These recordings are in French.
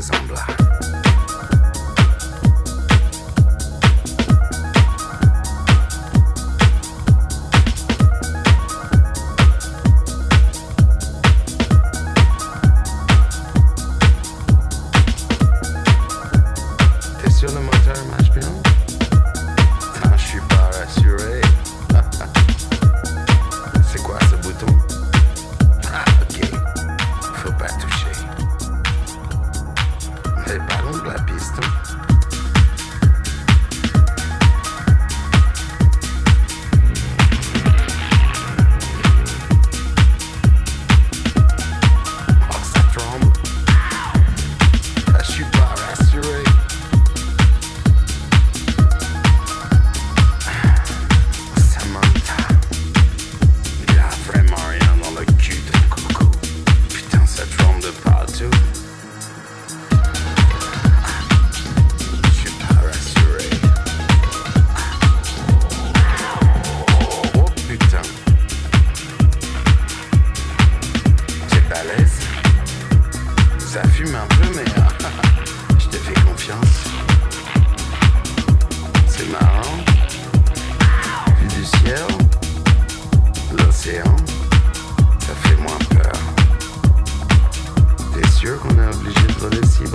Voices on Black.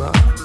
love.